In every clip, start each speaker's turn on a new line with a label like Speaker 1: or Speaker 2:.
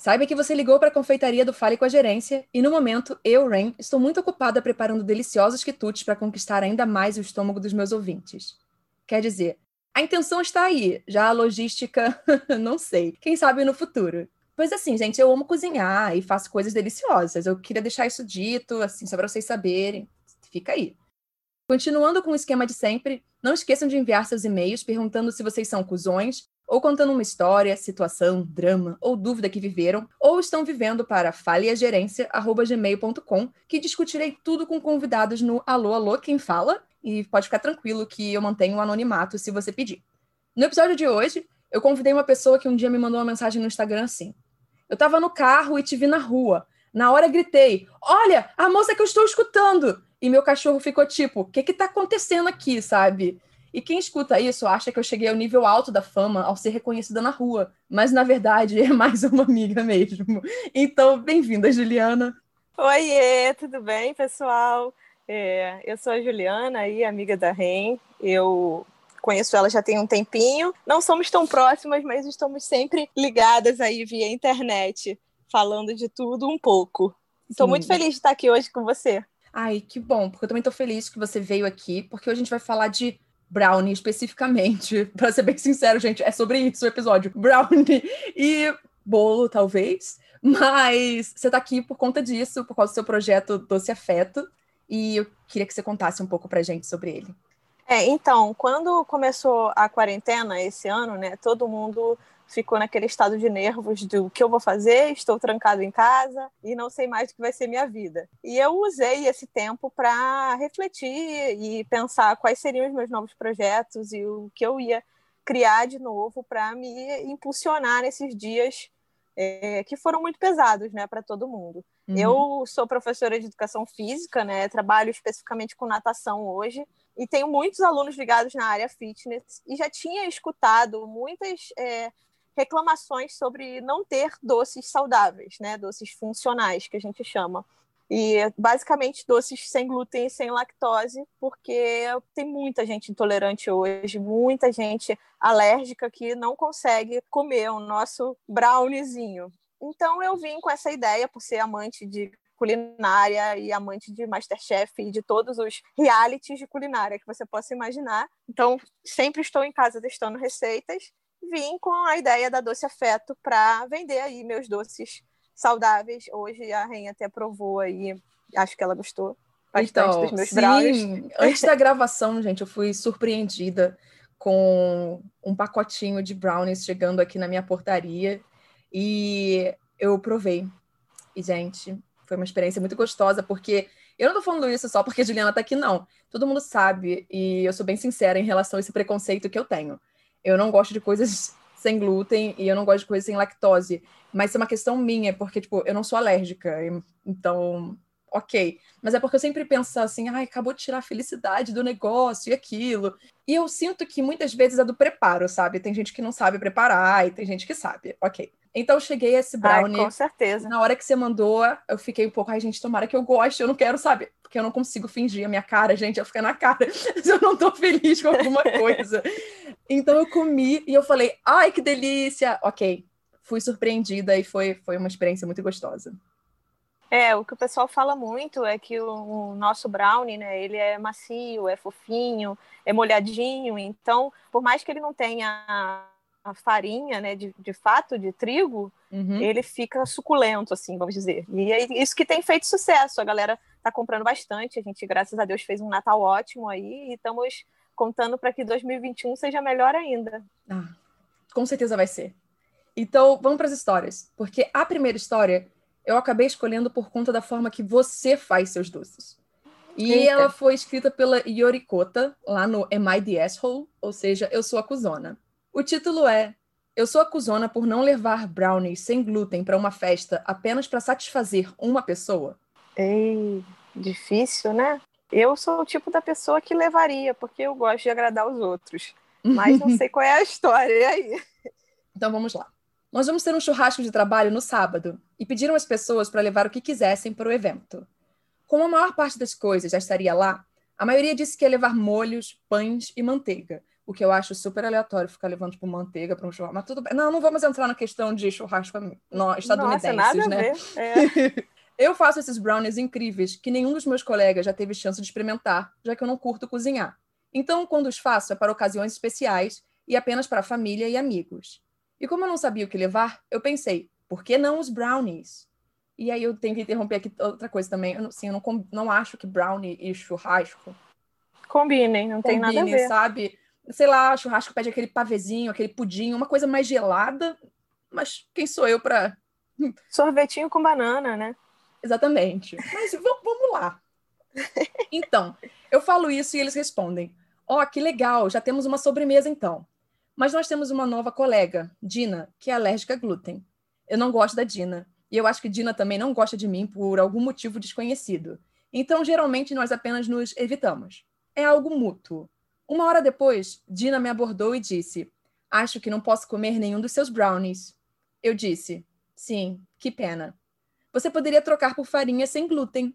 Speaker 1: Saiba que você ligou para a confeitaria do Fale com a Gerência e, no momento, eu, Ren, estou muito ocupada preparando deliciosos quitutes para conquistar ainda mais o estômago dos meus ouvintes. Quer dizer, a intenção está aí, já a logística, não sei. Quem sabe no futuro. Pois assim, gente, eu amo cozinhar e faço coisas deliciosas. Eu queria deixar isso dito, assim, só para vocês saberem. Fica aí. Continuando com o esquema de sempre, não esqueçam de enviar seus e-mails perguntando se vocês são cuzões ou contando uma história, situação, drama ou dúvida que viveram, ou estão vivendo para falhagerência.gmail.com, que discutirei tudo com convidados no Alô Alô Quem Fala, e pode ficar tranquilo que eu mantenho o anonimato se você pedir. No episódio de hoje, eu convidei uma pessoa que um dia me mandou uma mensagem no Instagram assim: Eu estava no carro e te vi na rua. Na hora gritei: Olha, a moça que eu estou escutando! E meu cachorro ficou tipo: O que que tá acontecendo aqui, sabe? E quem escuta isso acha que eu cheguei ao nível alto da fama ao ser reconhecida na rua, mas na verdade é mais uma amiga mesmo. Então, bem-vinda, Juliana.
Speaker 2: Oiê, tudo bem, pessoal? É, eu sou a Juliana, aí, amiga da Ren. Eu conheço ela já tem um tempinho. Não somos tão próximas, mas estamos sempre ligadas aí via internet, falando de tudo um pouco. Estou muito feliz de estar aqui hoje com você.
Speaker 1: Ai, que bom, porque eu também estou feliz que você veio aqui, porque hoje a gente vai falar de brownie especificamente. Para ser bem sincero, gente, é sobre isso o episódio. Brownie e bolo, talvez. Mas você está aqui por conta disso, por causa do seu projeto Doce Afeto. E eu queria que você contasse um pouco pra gente sobre ele.
Speaker 2: É, então, quando começou a quarentena esse ano, né, todo mundo ficou naquele estado de nervos do que eu vou fazer, estou trancado em casa e não sei mais o que vai ser minha vida. E eu usei esse tempo para refletir e pensar quais seriam os meus novos projetos e o que eu ia criar de novo para me impulsionar nesses dias é, que foram muito pesados, né, para todo mundo. Uhum. Eu sou professora de educação física, né, trabalho especificamente com natação hoje e tenho muitos alunos ligados na área fitness e já tinha escutado muitas é, reclamações sobre não ter doces saudáveis, né? Doces funcionais, que a gente chama. E basicamente doces sem glúten e sem lactose, porque tem muita gente intolerante hoje, muita gente alérgica que não consegue comer o nosso browniezinho. Então eu vim com essa ideia, por ser amante de culinária e amante de Masterchef e de todos os realities de culinária que você possa imaginar. Então, sempre estou em casa testando receitas vim com a ideia da Doce Afeto para vender aí meus doces saudáveis. Hoje a Rainha até provou aí, acho que ela gostou bastante então, dos meus sim, brownies.
Speaker 1: Antes da gravação, gente, eu fui surpreendida com um pacotinho de brownies chegando aqui na minha portaria e eu provei. E, gente, foi uma experiência muito gostosa, porque eu não tô falando isso só porque a Juliana tá aqui, não. Todo mundo sabe, e eu sou bem sincera em relação a esse preconceito que eu tenho eu não gosto de coisas sem glúten e eu não gosto de coisas sem lactose. Mas é uma questão minha, porque, tipo, eu não sou alérgica. Então, ok. Mas é porque eu sempre penso assim, ai, acabou de tirar a felicidade do negócio e aquilo. E eu sinto que muitas vezes é do preparo, sabe? Tem gente que não sabe preparar e tem gente que sabe. Ok. Então eu cheguei a esse brownie.
Speaker 2: Ai, com certeza.
Speaker 1: Na hora que você mandou, eu fiquei um pouco, ai, gente, tomara que eu goste, eu não quero, sabe? Porque eu não consigo fingir a minha cara, gente, eu fico na cara se eu não tô feliz com alguma coisa. então eu comi e eu falei, ai, que delícia! Ok. Fui surpreendida e foi, foi uma experiência muito gostosa.
Speaker 2: É, o que o pessoal fala muito é que o, o, nosso brownie, né, ele é macio, é fofinho, é molhadinho, então, por mais que ele não tenha a farinha, né, de, de fato, de trigo, uhum. ele fica suculento, assim, vamos dizer. E é isso que tem feito sucesso. A galera tá comprando bastante. A gente, graças a Deus, fez um Natal ótimo aí e estamos contando para que 2021 seja melhor ainda.
Speaker 1: Ah, com certeza vai ser. Então, vamos para as histórias. Porque a primeira história eu acabei escolhendo por conta da forma que você faz seus doces. E Eita. ela foi escrita pela Yorikota, lá no Am I the Asshole? Ou seja, Eu Sou a Cusona. O título é Eu sou a cuzona por não levar brownies sem glúten para uma festa apenas para satisfazer uma pessoa?
Speaker 2: Ei, difícil, né? Eu sou o tipo da pessoa que levaria, porque eu gosto de agradar os outros. Mas não sei qual é a história. E aí?
Speaker 1: Então vamos lá. Nós vamos ter um churrasco de trabalho no sábado e pediram as pessoas para levar o que quisessem para o evento. Como a maior parte das coisas já estaria lá, a maioria disse que ia levar molhos, pães e manteiga, o que eu acho super aleatório ficar levando, tipo, manteiga para um churrasco. Mas tudo bem. Não, não vamos entrar na questão de churrasco no, estadunidenses, Nossa, nada né? É. eu faço esses brownies incríveis que nenhum dos meus colegas já teve chance de experimentar, já que eu não curto cozinhar. Então, quando os faço, é para ocasiões especiais e apenas para a família e amigos. E como eu não sabia o que levar, eu pensei, por que não os brownies? E aí eu tenho que interromper aqui outra coisa também. Eu, assim, eu não, não acho que brownie e churrasco
Speaker 2: combinem, não tem nada a ver.
Speaker 1: sabe? sei lá, churrasco pede aquele pavezinho, aquele pudim, uma coisa mais gelada, mas quem sou eu para
Speaker 2: Sorvetinho com banana, né?
Speaker 1: Exatamente. Mas vamos lá. Então, eu falo isso e eles respondem: Ó, oh, que legal, já temos uma sobremesa então. Mas nós temos uma nova colega, Dina, que é alérgica a glúten. Eu não gosto da Dina. E eu acho que Dina também não gosta de mim por algum motivo desconhecido. Então, geralmente, nós apenas nos evitamos. É algo mútuo. Uma hora depois, Dina me abordou e disse: Acho que não posso comer nenhum dos seus brownies. Eu disse: Sim, que pena. Você poderia trocar por farinha sem glúten.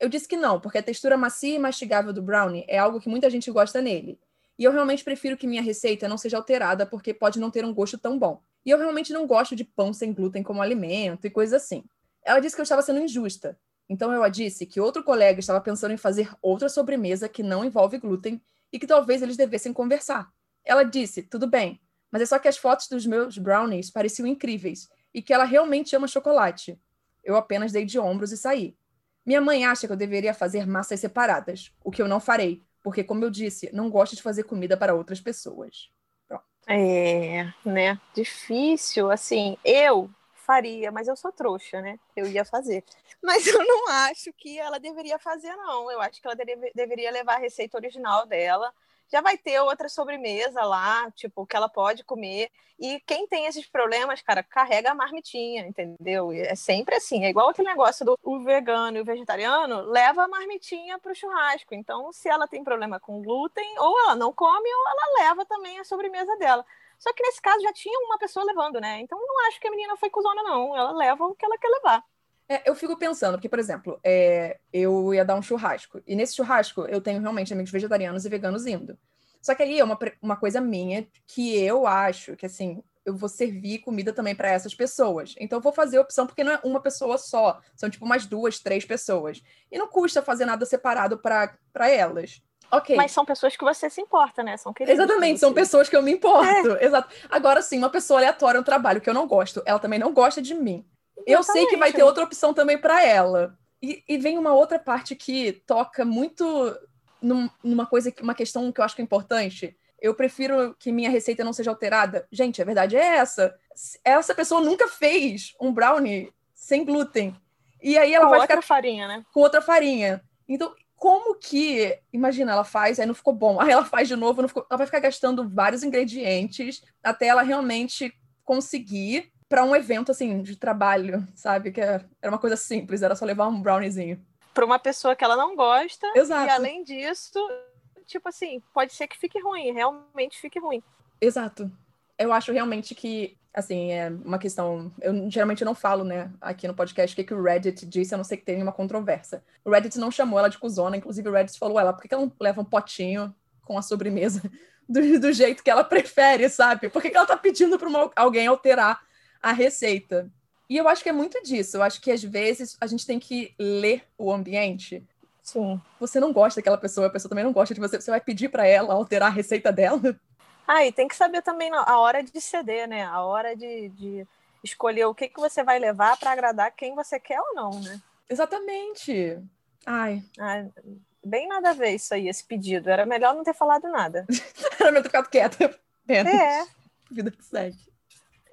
Speaker 1: Eu disse que não, porque a textura macia e mastigável do brownie é algo que muita gente gosta nele. E eu realmente prefiro que minha receita não seja alterada, porque pode não ter um gosto tão bom. E eu realmente não gosto de pão sem glúten como alimento e coisas assim. Ela disse que eu estava sendo injusta. Então eu a disse que outro colega estava pensando em fazer outra sobremesa que não envolve glúten e que talvez eles devessem conversar. Ela disse: tudo bem, mas é só que as fotos dos meus brownies pareciam incríveis e que ela realmente ama chocolate. Eu apenas dei de ombros e saí. Minha mãe acha que eu deveria fazer massas separadas, o que eu não farei, porque, como eu disse, não gosto de fazer comida para outras pessoas.
Speaker 2: Pronto. É, né? Difícil. Assim, eu faria, mas eu sou trouxa, né? Eu ia fazer. Mas eu não acho que ela deveria fazer, não. Eu acho que ela deve, deveria levar a receita original dela. Já vai ter outra sobremesa lá, tipo, que ela pode comer. E quem tem esses problemas, cara, carrega a marmitinha, entendeu? É sempre assim. É igual aquele negócio do o vegano e o vegetariano, leva a marmitinha pro churrasco. Então, se ela tem problema com glúten, ou ela não come, ou ela leva também a sobremesa dela. Só que nesse caso já tinha uma pessoa levando, né? Então não acho que a menina foi cuzona, não. Ela leva o que ela quer levar.
Speaker 1: É, eu fico pensando, porque, por exemplo, é, eu ia dar um churrasco. E nesse churrasco eu tenho realmente amigos vegetarianos e veganos indo. Só que aí é uma, uma coisa minha que eu acho que, assim, eu vou servir comida também para essas pessoas. Então eu vou fazer a opção porque não é uma pessoa só, são tipo umas duas, três pessoas. E não custa fazer nada separado para elas. Ok.
Speaker 2: Mas são pessoas que você se importa, né? São
Speaker 1: queridos. Exatamente, são pessoas que eu me importo. É. Exato. Agora sim, uma pessoa aleatória no trabalho que eu não gosto, ela também não gosta de mim. Eu sei que vai ter outra opção também para ela. E, e, vem uma outra parte que toca muito num, numa coisa, uma questão que eu acho que é importante. Eu prefiro que minha receita não seja alterada. Gente, a verdade é essa. Essa pessoa nunca fez um brownie sem glúten. E aí ela
Speaker 2: com
Speaker 1: vai
Speaker 2: outra
Speaker 1: ficar
Speaker 2: farinha, né?
Speaker 1: Com outra farinha. Então, como que, imagina, ela faz, aí não ficou bom, aí ela faz de novo, ficou, ela vai ficar gastando vários ingredientes até ela realmente conseguir para um evento assim de trabalho, sabe? Que era uma coisa simples, era só levar um browniezinho.
Speaker 2: Para uma pessoa que ela não gosta.
Speaker 1: Exato.
Speaker 2: E além disso, tipo assim, pode ser que fique ruim, realmente fique ruim.
Speaker 1: Exato. Eu acho realmente que assim, é uma questão. Eu geralmente não falo, né, aqui no podcast, o que, que o Reddit disse, a não ser que tenha uma controvérsia. O Reddit não chamou ela de cuzona, inclusive o Reddit falou ela, por que, que ela não leva um potinho com a sobremesa do, do jeito que ela prefere, sabe? Por que, que ela tá pedindo para alguém alterar a receita? E eu acho que é muito disso. Eu acho que às vezes a gente tem que ler o ambiente.
Speaker 2: Sim.
Speaker 1: Você não gosta daquela pessoa, a pessoa também não gosta de você. Você vai pedir para ela alterar a receita dela?
Speaker 2: Ah, e tem que saber também a hora de ceder, né? A hora de, de escolher o que, que você vai levar para agradar quem você quer ou não, né?
Speaker 1: Exatamente. Ai.
Speaker 2: Ai. Bem nada a ver isso aí, esse pedido. Era melhor não ter falado nada.
Speaker 1: Era melhor ter ficado quieta.
Speaker 2: É.
Speaker 1: Vida que segue.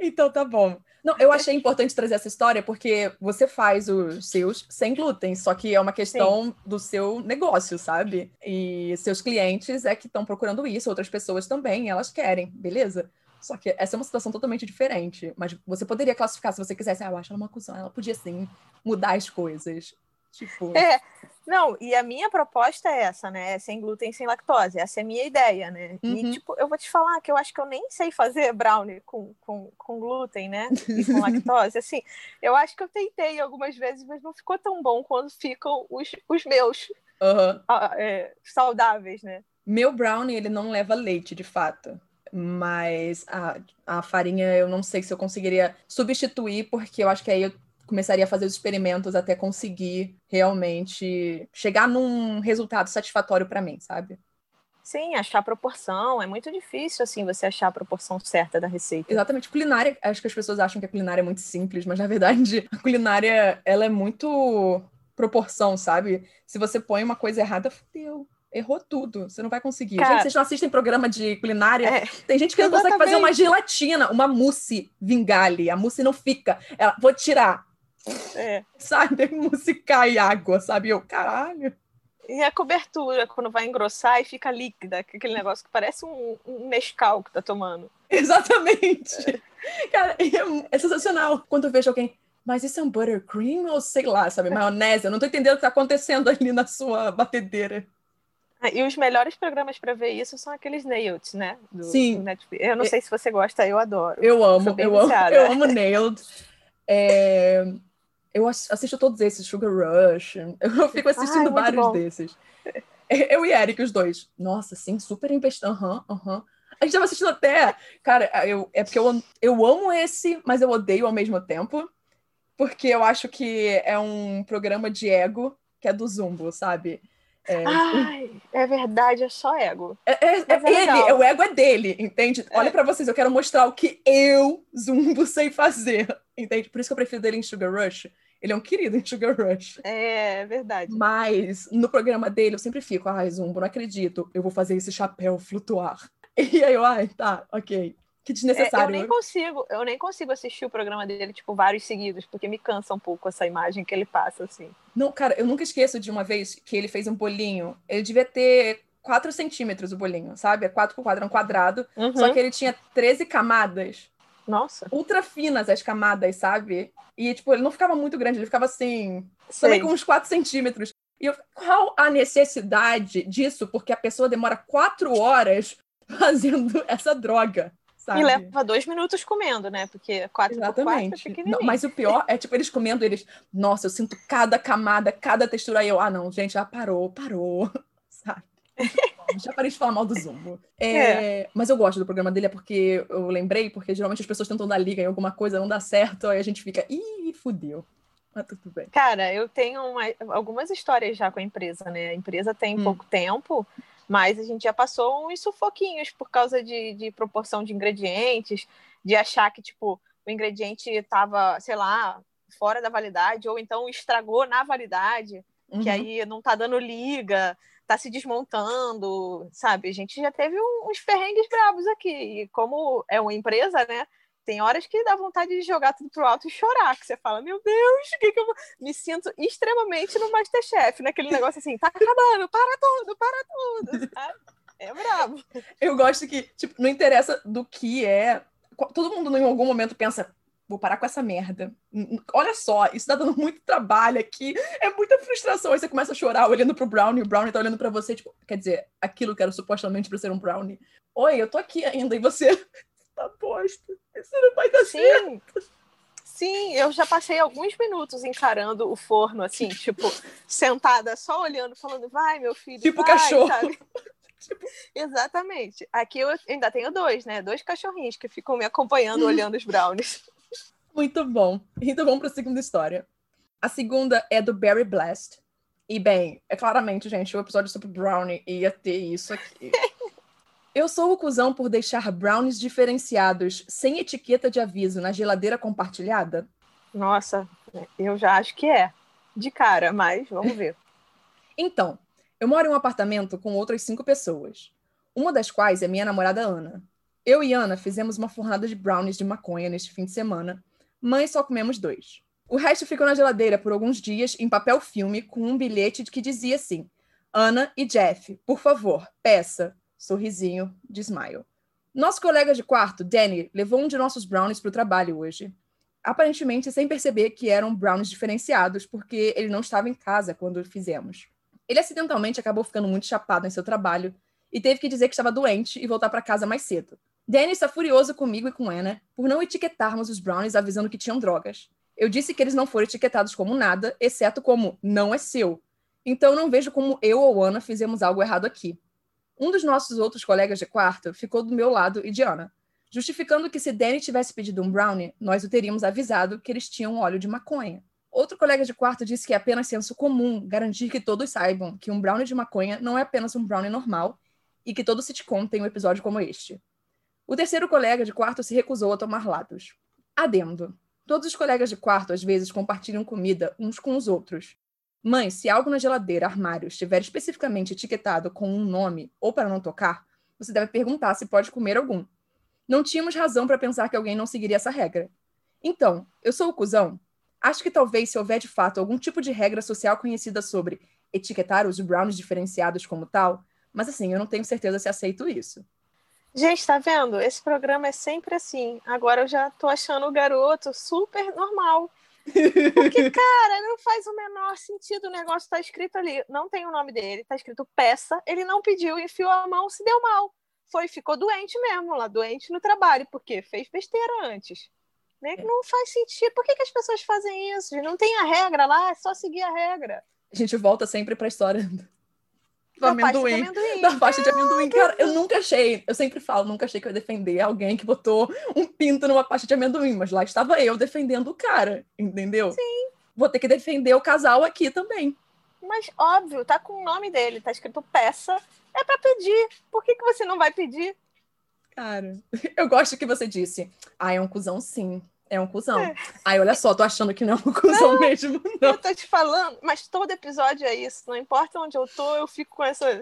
Speaker 1: Então tá bom. Não, eu achei importante trazer essa história porque você faz os seus sem glúten, só que é uma questão Sim. do seu negócio, sabe? E seus clientes é que estão procurando isso, outras pessoas também, elas querem, beleza? Só que essa é uma situação totalmente diferente. Mas você poderia classificar, se você quisesse, ah, eu acho ela uma cuzão, ela podia sim mudar as coisas. Tipo.
Speaker 2: É, não, e a minha proposta é essa, né? É sem glúten, sem lactose. Essa é a minha ideia, né? Uhum. E, tipo, eu vou te falar que eu acho que eu nem sei fazer brownie com, com, com glúten, né? E com lactose. Assim, eu acho que eu tentei algumas vezes, mas não ficou tão bom quando ficam os, os meus
Speaker 1: uhum.
Speaker 2: é, saudáveis, né?
Speaker 1: Meu brownie, ele não leva leite, de fato. Mas a, a farinha eu não sei se eu conseguiria substituir, porque eu acho que aí eu começaria a fazer os experimentos até conseguir realmente chegar num resultado satisfatório para mim, sabe?
Speaker 2: Sim, achar a proporção. É muito difícil, assim, você achar a proporção certa da receita.
Speaker 1: Exatamente. Culinária, acho que as pessoas acham que a culinária é muito simples, mas na verdade a culinária, ela é muito proporção, sabe? Se você põe uma coisa errada, fudeu. Errou tudo, você não vai conseguir. Cara, gente, vocês não assistem programa de culinária? É, Tem gente que não consegue fazer uma gelatina, uma mousse vingale. A mousse não fica. Ela, vou tirar. É. Sabe? Mousse cai água, sabe? Eu, caralho.
Speaker 2: E a cobertura, quando vai engrossar e fica líquida, aquele negócio que parece um, um Nescau que tá tomando.
Speaker 1: Exatamente. É. Cara, é, é, sensacional. Quando eu vejo alguém, mas isso é um buttercream ou sei lá, sabe, maionese? Eu não tô entendendo o que tá acontecendo ali na sua batedeira.
Speaker 2: Ah, e os melhores programas para ver isso são aqueles Nailed, né?
Speaker 1: Do, Sim. Do
Speaker 2: Netflix. Eu não sei se você gosta, eu adoro.
Speaker 1: Eu amo, eu amo, eu amo Nailed. É, eu assisto todos esses, Sugar Rush. Eu fico assistindo Ai, vários bom. desses. Eu e Eric, os dois. Nossa, sim, super investindo. Aham, uhum, aham. Uhum. A gente tava assistindo até. Cara, eu, é porque eu, eu amo esse, mas eu odeio ao mesmo tempo. Porque eu acho que é um programa de ego que é do Zumbo, sabe?
Speaker 2: É, Ai, é verdade, é só ego.
Speaker 1: É, é, é, é ele, o ego é dele, entende? Olha para vocês, eu quero mostrar o que eu, Zumbo, sei fazer, entende? Por isso que eu prefiro dele em Sugar Rush. Ele é um querido em Sugar Rush.
Speaker 2: É, é verdade.
Speaker 1: Mas no programa dele eu sempre fico, ai, Zumbo, não acredito, eu vou fazer esse chapéu flutuar. E aí eu, ai, tá, ok. Que desnecessário.
Speaker 2: É, eu nem consigo, eu nem consigo assistir o programa dele, tipo, vários seguidos, porque me cansa um pouco essa imagem que ele passa, assim.
Speaker 1: Não, cara, eu nunca esqueço de uma vez que ele fez um bolinho. Ele devia ter 4 centímetros o bolinho, sabe? É 4 por 4, é um quadrado. Uhum. Só que ele tinha 13 camadas.
Speaker 2: Nossa.
Speaker 1: Ultra finas as camadas, sabe? E, tipo, ele não ficava muito grande, ele ficava assim, Sei. também com uns 4 centímetros. E eu, qual a necessidade disso? Porque a pessoa demora 4 horas fazendo essa droga. Sabe?
Speaker 2: E leva dois minutos comendo, né? Porque quatro Exatamente. por quatro é
Speaker 1: Mas o pior é, tipo, eles comendo, eles... Nossa, eu sinto cada camada, cada textura. Aí eu, ah, não, gente, já parou, parou. Sabe? já parei de falar mal do Zumbo. É, é. Mas eu gosto do programa dele, é porque eu lembrei, porque geralmente as pessoas tentam dar liga em alguma coisa, não dá certo, aí a gente fica, ih, fudeu. Mas tudo bem.
Speaker 2: Cara, eu tenho uma, algumas histórias já com a empresa, né? A empresa tem hum. pouco tempo, mas a gente já passou uns sufoquinhos por causa de, de proporção de ingredientes, de achar que, tipo, o ingrediente estava, sei lá, fora da validade, ou então estragou na validade, uhum. que aí não tá dando liga, tá se desmontando, sabe? A gente já teve uns ferrengues bravos aqui. E como é uma empresa, né? Tem horas que dá vontade de jogar tudo pro alto e chorar, que você fala, meu Deus, o que, que eu vou... Me sinto extremamente no Masterchef, naquele negócio assim, tá acabando, para tudo, para tudo, sabe? É bravo.
Speaker 1: Eu gosto que, tipo, não interessa do que é. Todo mundo em algum momento pensa, vou parar com essa merda. Olha só, isso tá dando muito trabalho aqui, é muita frustração. Aí você começa a chorar olhando pro Brownie, o Brownie tá olhando para você, tipo, quer dizer, aquilo que era supostamente pra ser um Brownie. Oi, eu tô aqui ainda, e você tá bosta. Isso não vai dar Sim. certo.
Speaker 2: Sim, eu já passei alguns minutos encarando o forno, assim, tipo, sentada, só olhando, falando, vai, meu filho.
Speaker 1: Tipo
Speaker 2: vai,
Speaker 1: cachorro. Sabe?
Speaker 2: tipo... Exatamente. Aqui eu ainda tenho dois, né? Dois cachorrinhos que ficam me acompanhando, olhando os brownies.
Speaker 1: Muito bom. Então vamos para a segunda história. A segunda é do Barry Blast. E bem, é claramente, gente, o episódio sobre Brownie ia ter isso aqui. Eu sou o cuzão por deixar brownies diferenciados sem etiqueta de aviso na geladeira compartilhada?
Speaker 2: Nossa, eu já acho que é. De cara, mas vamos ver.
Speaker 1: então, eu moro em um apartamento com outras cinco pessoas. Uma das quais é minha namorada Ana. Eu e Ana fizemos uma fornada de brownies de maconha neste fim de semana, mas só comemos dois. O resto ficou na geladeira por alguns dias em papel filme com um bilhete que dizia assim: Ana e Jeff, por favor, peça Sorrisinho de Smile. Nosso colega de quarto, Danny, levou um de nossos brownies para o trabalho hoje. Aparentemente sem perceber que eram brownies diferenciados, porque ele não estava em casa quando fizemos. Ele acidentalmente acabou ficando muito chapado em seu trabalho e teve que dizer que estava doente e voltar para casa mais cedo. Danny está furioso comigo e com Anna por não etiquetarmos os brownies avisando que tinham drogas. Eu disse que eles não foram etiquetados como nada, exceto como não é seu. Então não vejo como eu ou Ana fizemos algo errado aqui. Um dos nossos outros colegas de quarto ficou do meu lado e de Ana, justificando que se Danny tivesse pedido um brownie, nós o teríamos avisado que eles tinham óleo de maconha. Outro colega de quarto disse que é apenas senso comum garantir que todos saibam que um brownie de maconha não é apenas um brownie normal e que todo sitcom tem um episódio como este. O terceiro colega de quarto se recusou a tomar lados. Adendo. Todos os colegas de quarto às vezes compartilham comida uns com os outros. Mãe, se algo na geladeira, armário, estiver especificamente etiquetado com um nome ou para não tocar, você deve perguntar se pode comer algum. Não tínhamos razão para pensar que alguém não seguiria essa regra. Então, eu sou o cuzão? Acho que talvez se houver de fato algum tipo de regra social conhecida sobre etiquetar os brownies diferenciados como tal, mas assim, eu não tenho certeza se aceito isso.
Speaker 2: Gente, tá vendo? Esse programa é sempre assim. Agora eu já tô achando o garoto super normal. Porque, cara, não faz o menor sentido o negócio tá escrito ali. Não tem o nome dele, tá escrito peça. Ele não pediu, enfiou a mão, se deu mal. Foi, ficou doente mesmo lá, doente no trabalho, porque fez besteira antes. Né? É. Não faz sentido. Por que, que as pessoas fazem isso? Não tem a regra lá, é só seguir a regra.
Speaker 1: A gente volta sempre para a história do amendoim, da faixa de amendoim. Cara, eu nunca achei, eu sempre falo, nunca achei que eu ia defender alguém que botou um pinto numa faixa de amendoim, mas lá estava eu defendendo o cara, entendeu?
Speaker 2: Sim.
Speaker 1: Vou ter que defender o casal aqui também.
Speaker 2: Mas óbvio, tá com o nome dele, tá escrito peça, é para pedir. Por que, que você não vai pedir?
Speaker 1: Cara, eu gosto que você disse. Ah, é um cuzão sim. É um cuzão. É. Aí, olha só, tô achando que não é um cuzão não, mesmo. Não.
Speaker 2: Eu tô te falando, mas todo episódio é isso. Não importa onde eu tô, eu fico com essa.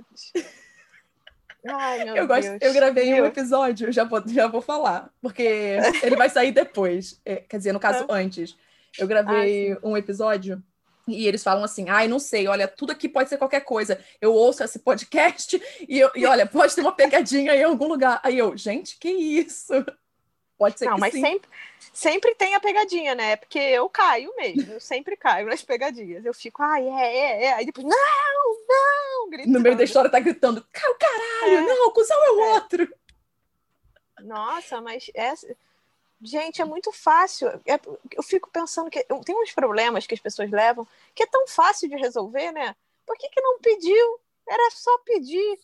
Speaker 2: Ai, meu
Speaker 1: eu
Speaker 2: Deus.
Speaker 1: Gosto, eu gravei Deus. um episódio, já vou, já vou falar, porque ele vai sair depois. É, quer dizer, no caso, é. antes. Eu gravei ah, um episódio e eles falam assim: ai, não sei, olha, tudo aqui pode ser qualquer coisa. Eu ouço esse podcast e, eu, e olha, pode ter uma pegadinha em algum lugar. Aí eu, gente, que isso? Pode ser
Speaker 2: não,
Speaker 1: que
Speaker 2: mas
Speaker 1: sim.
Speaker 2: sempre, sempre tem a pegadinha, né? Porque eu caio mesmo, eu sempre caio nas pegadinhas. Eu fico, ai, é, é, é. Aí depois, não, não,
Speaker 1: gritando. No meio da história tá gritando, caralho, é. não, o cuzão é o é. outro.
Speaker 2: Nossa, mas é... Gente, é muito fácil. É, eu fico pensando que tem uns problemas que as pessoas levam que é tão fácil de resolver, né? Por que, que não pediu? Era só pedir.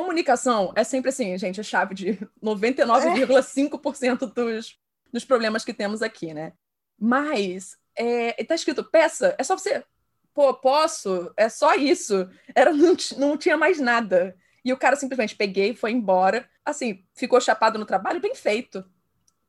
Speaker 1: Comunicação é sempre assim, gente, a chave de 99,5% dos, dos problemas que temos aqui, né? Mas é, tá escrito peça, é só você. Pô, posso? É só isso. Era, não, não tinha mais nada. E o cara simplesmente peguei, foi embora. Assim, ficou chapado no trabalho, bem feito.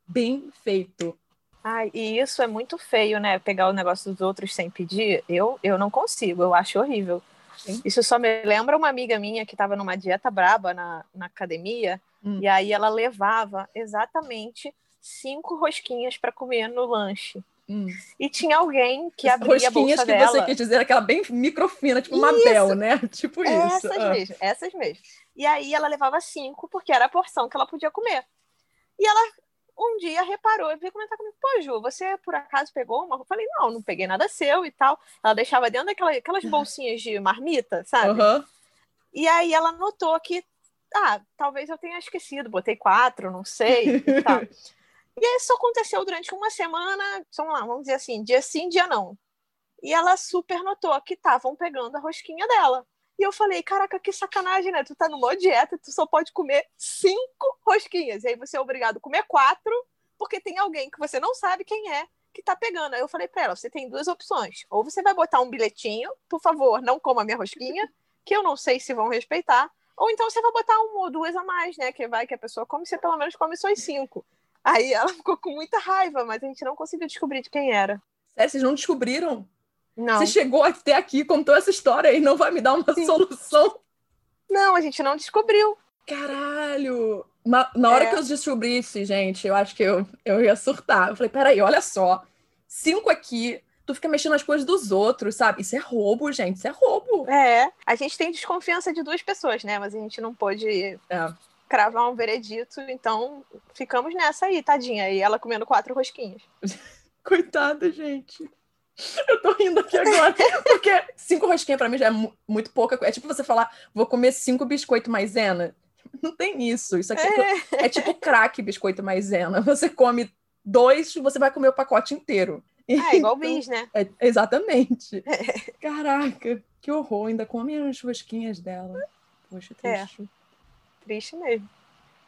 Speaker 1: Bem feito.
Speaker 2: Ai, e isso é muito feio, né? Pegar o negócio dos outros sem pedir. Eu, eu não consigo, eu acho horrível. Sim. Isso só me lembra uma amiga minha que estava numa dieta braba na, na academia, hum. e aí ela levava exatamente cinco rosquinhas para comer no lanche. Hum. E tinha alguém que As abria a bolsa
Speaker 1: que
Speaker 2: dela.
Speaker 1: você quer dizer, aquela bem microfina, tipo uma Bel, né? Tipo
Speaker 2: isso.
Speaker 1: Essas
Speaker 2: ah. mesmo, essas mesmo. E aí ela levava cinco, porque era a porção que ela podia comer. E ela um dia reparou e veio comentar comigo, pô, Ju, você por acaso pegou uma? Eu falei, não, não peguei nada seu e tal. Ela deixava dentro daquelas bolsinhas de marmita, sabe? Uhum. E aí ela notou que, ah, talvez eu tenha esquecido, botei quatro, não sei e tal. E isso aconteceu durante uma semana, vamos lá, vamos dizer assim, dia sim, dia não. E ela super notou que estavam pegando a rosquinha dela. E eu falei, caraca, que sacanagem, né? Tu tá numa dieta, tu só pode comer cinco rosquinhas. E aí você é obrigado a comer quatro, porque tem alguém que você não sabe quem é que tá pegando. Aí eu falei pra ela, você tem duas opções. Ou você vai botar um bilhetinho, por favor, não coma minha rosquinha, que eu não sei se vão respeitar. Ou então você vai botar uma ou duas a mais, né? Que vai que a pessoa come, você pelo menos come só as cinco. Aí ela ficou com muita raiva, mas a gente não conseguiu descobrir de quem era.
Speaker 1: Sério, vocês não descobriram?
Speaker 2: Não.
Speaker 1: Você chegou até aqui, contou essa história e não vai me dar uma Sim. solução?
Speaker 2: Não, a gente não descobriu.
Speaker 1: Caralho! na hora é. que eu descobrisse, gente, eu acho que eu, eu ia surtar. Eu falei, peraí, olha só. Cinco aqui, tu fica mexendo nas coisas dos outros, sabe? Isso é roubo, gente, isso é roubo.
Speaker 2: É, a gente tem desconfiança de duas pessoas, né? Mas a gente não pôde é. cravar um veredito, então ficamos nessa aí, tadinha. E ela comendo quatro rosquinhas.
Speaker 1: Coitada, gente. Eu tô rindo aqui agora, porque cinco rosquinhas pra mim já é muito pouca coisa. É tipo você falar, vou comer cinco biscoito maisena. Não tem isso. Isso aqui é, é tipo crack biscoito maisena. Você come dois, você vai comer o pacote inteiro.
Speaker 2: É, igual então, bis, né?
Speaker 1: É, exatamente. É. Caraca, que horror. Ainda come as rosquinhas dela. Poxa,
Speaker 2: é.
Speaker 1: triste.
Speaker 2: Triste mesmo.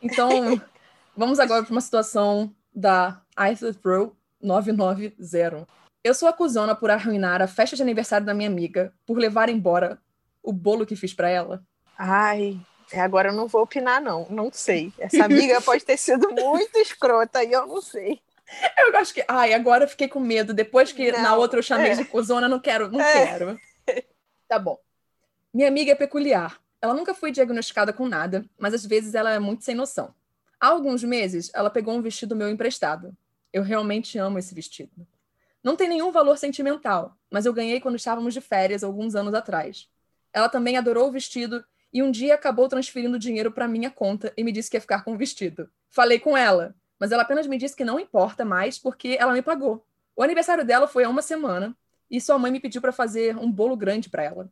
Speaker 1: Então, vamos agora para uma situação da Islet Pro 990. Eu sou acusona por arruinar a festa de aniversário da minha amiga, por levar embora o bolo que fiz para ela.
Speaker 2: Ai, agora eu não vou opinar, não. Não sei. Essa amiga pode ter sido muito escrota e eu não sei.
Speaker 1: Eu acho que. Ai, agora eu fiquei com medo. Depois que não, na outra eu chamei é. de cuzona, não quero, não é. quero. Tá bom. Minha amiga é peculiar. Ela nunca foi diagnosticada com nada, mas às vezes ela é muito sem noção. Há alguns meses, ela pegou um vestido meu emprestado. Eu realmente amo esse vestido. Não tem nenhum valor sentimental, mas eu ganhei quando estávamos de férias alguns anos atrás. Ela também adorou o vestido e um dia acabou transferindo dinheiro para minha conta e me disse que ia ficar com o vestido. Falei com ela, mas ela apenas me disse que não importa mais porque ela me pagou. O aniversário dela foi há uma semana e sua mãe me pediu para fazer um bolo grande para ela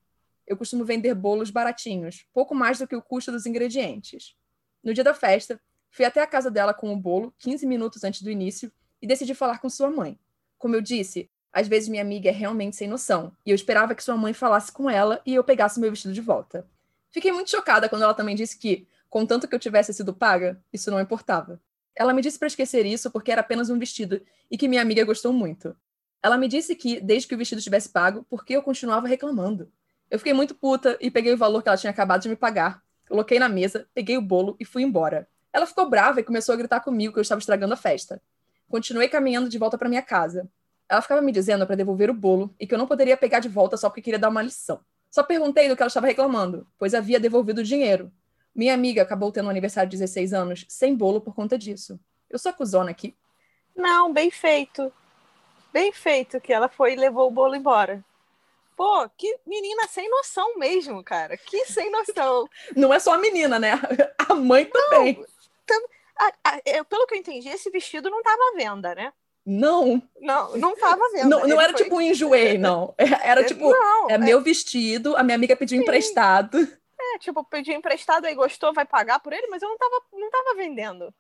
Speaker 1: eu costumo vender bolos baratinhos, pouco mais do que o custo dos ingredientes. No dia da festa, fui até a casa dela com o bolo, 15 minutos antes do início, e decidi falar com sua mãe. Como eu disse, às vezes minha amiga é realmente sem noção, e eu esperava que sua mãe falasse com ela e eu pegasse meu vestido de volta. Fiquei muito chocada quando ela também disse que, contanto que eu tivesse sido paga, isso não importava. Ela me disse para esquecer isso porque era apenas um vestido e que minha amiga gostou muito. Ela me disse que, desde que o vestido estivesse pago, porque eu continuava reclamando. Eu fiquei muito puta e peguei o valor que ela tinha acabado de me pagar, coloquei na mesa, peguei o bolo e fui embora. Ela ficou brava e começou a gritar comigo que eu estava estragando a festa. Continuei caminhando de volta para minha casa. Ela ficava me dizendo para devolver o bolo e que eu não poderia pegar de volta só porque queria dar uma lição. Só perguntei do que ela estava reclamando, pois havia devolvido o dinheiro. Minha amiga acabou tendo um aniversário de 16 anos sem bolo por conta disso. Eu sou acusona aqui.
Speaker 2: Não, bem feito. Bem feito que ela foi e levou o bolo embora. Pô, que menina sem noção mesmo, cara. Que sem noção.
Speaker 1: Não é só a menina, né? A mãe também. Não, tam,
Speaker 2: a, a, eu, pelo que eu entendi, esse vestido não estava à venda, né?
Speaker 1: Não.
Speaker 2: Não, não estava à venda.
Speaker 1: Não, não era foi... tipo um enjoei, não. Era tipo, não, é, é meu vestido, a minha amiga pediu Sim. emprestado.
Speaker 2: É, tipo, pediu emprestado aí gostou, vai pagar por ele, mas eu não tava, não tava vendendo.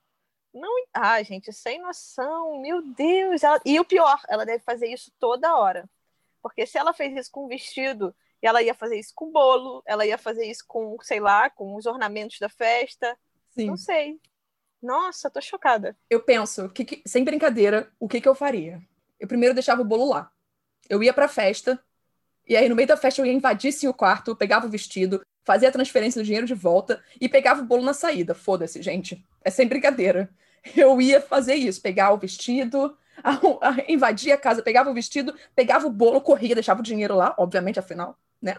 Speaker 2: Não, ah, gente, sem noção, meu Deus. Ela... E o pior, ela deve fazer isso toda hora. Porque se ela fez isso com vestido, ela ia fazer isso com bolo, ela ia fazer isso com, sei lá, com os ornamentos da festa. Sim. Não sei. Nossa, tô chocada.
Speaker 1: Eu penso, que, que, sem brincadeira, o que, que eu faria? Eu primeiro deixava o bolo lá. Eu ia pra festa, e aí no meio da festa eu ia o quarto, pegava o vestido, fazia a transferência do dinheiro de volta e pegava o bolo na saída. Foda-se, gente. É sem brincadeira. Eu ia fazer isso, pegar o vestido, a, a, invadia a casa, pegava o vestido, pegava o bolo, corria, deixava o dinheiro lá, obviamente, afinal, né?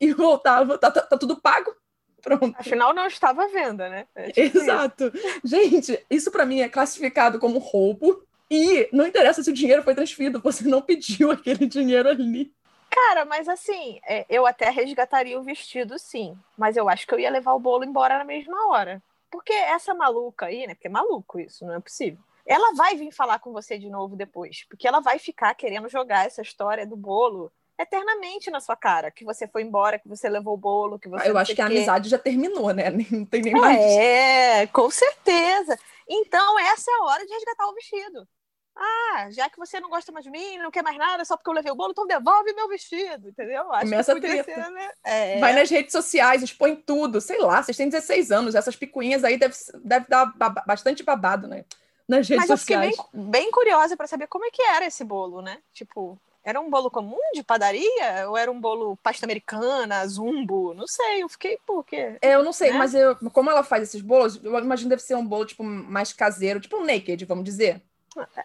Speaker 1: E voltava, tá, tá, tá tudo pago. Pronto.
Speaker 2: Afinal, não estava à venda, né?
Speaker 1: É tipo Exato. Isso. Gente, isso para mim é classificado como roubo. E não interessa se o dinheiro foi transferido, você não pediu aquele dinheiro ali.
Speaker 2: Cara, mas assim, é, eu até resgataria o vestido, sim. Mas eu acho que eu ia levar o bolo embora na mesma hora. Porque essa maluca aí, né? Porque é maluco isso, não é possível ela vai vir falar com você de novo depois, porque ela vai ficar querendo jogar essa história do bolo eternamente na sua cara, que você foi embora, que você levou o bolo, que você
Speaker 1: Eu acho que a amizade já terminou, né? Não tem nem mais.
Speaker 2: É, com certeza. Então essa é a hora de resgatar o vestido. Ah, já que você não gosta mais de mim, não quer mais nada, só porque eu levei o bolo, então devolve meu vestido, entendeu?
Speaker 1: Acho Começa que a ser, né? é... Vai nas redes sociais, expõe tudo, sei lá, vocês têm 16 anos, essas picuinhas aí deve, deve dar bastante babado, né? nas redes
Speaker 2: Mas
Speaker 1: sociais.
Speaker 2: eu fiquei bem, bem curiosa para saber como é que era esse bolo, né? Tipo, era um bolo comum de padaria? Ou era um bolo pasta americana, zumbo? Não sei, eu fiquei, por quê?
Speaker 1: É, eu não sei, né? mas eu, como ela faz esses bolos, eu imagino que deve ser um bolo, tipo, mais caseiro, tipo um naked, vamos dizer.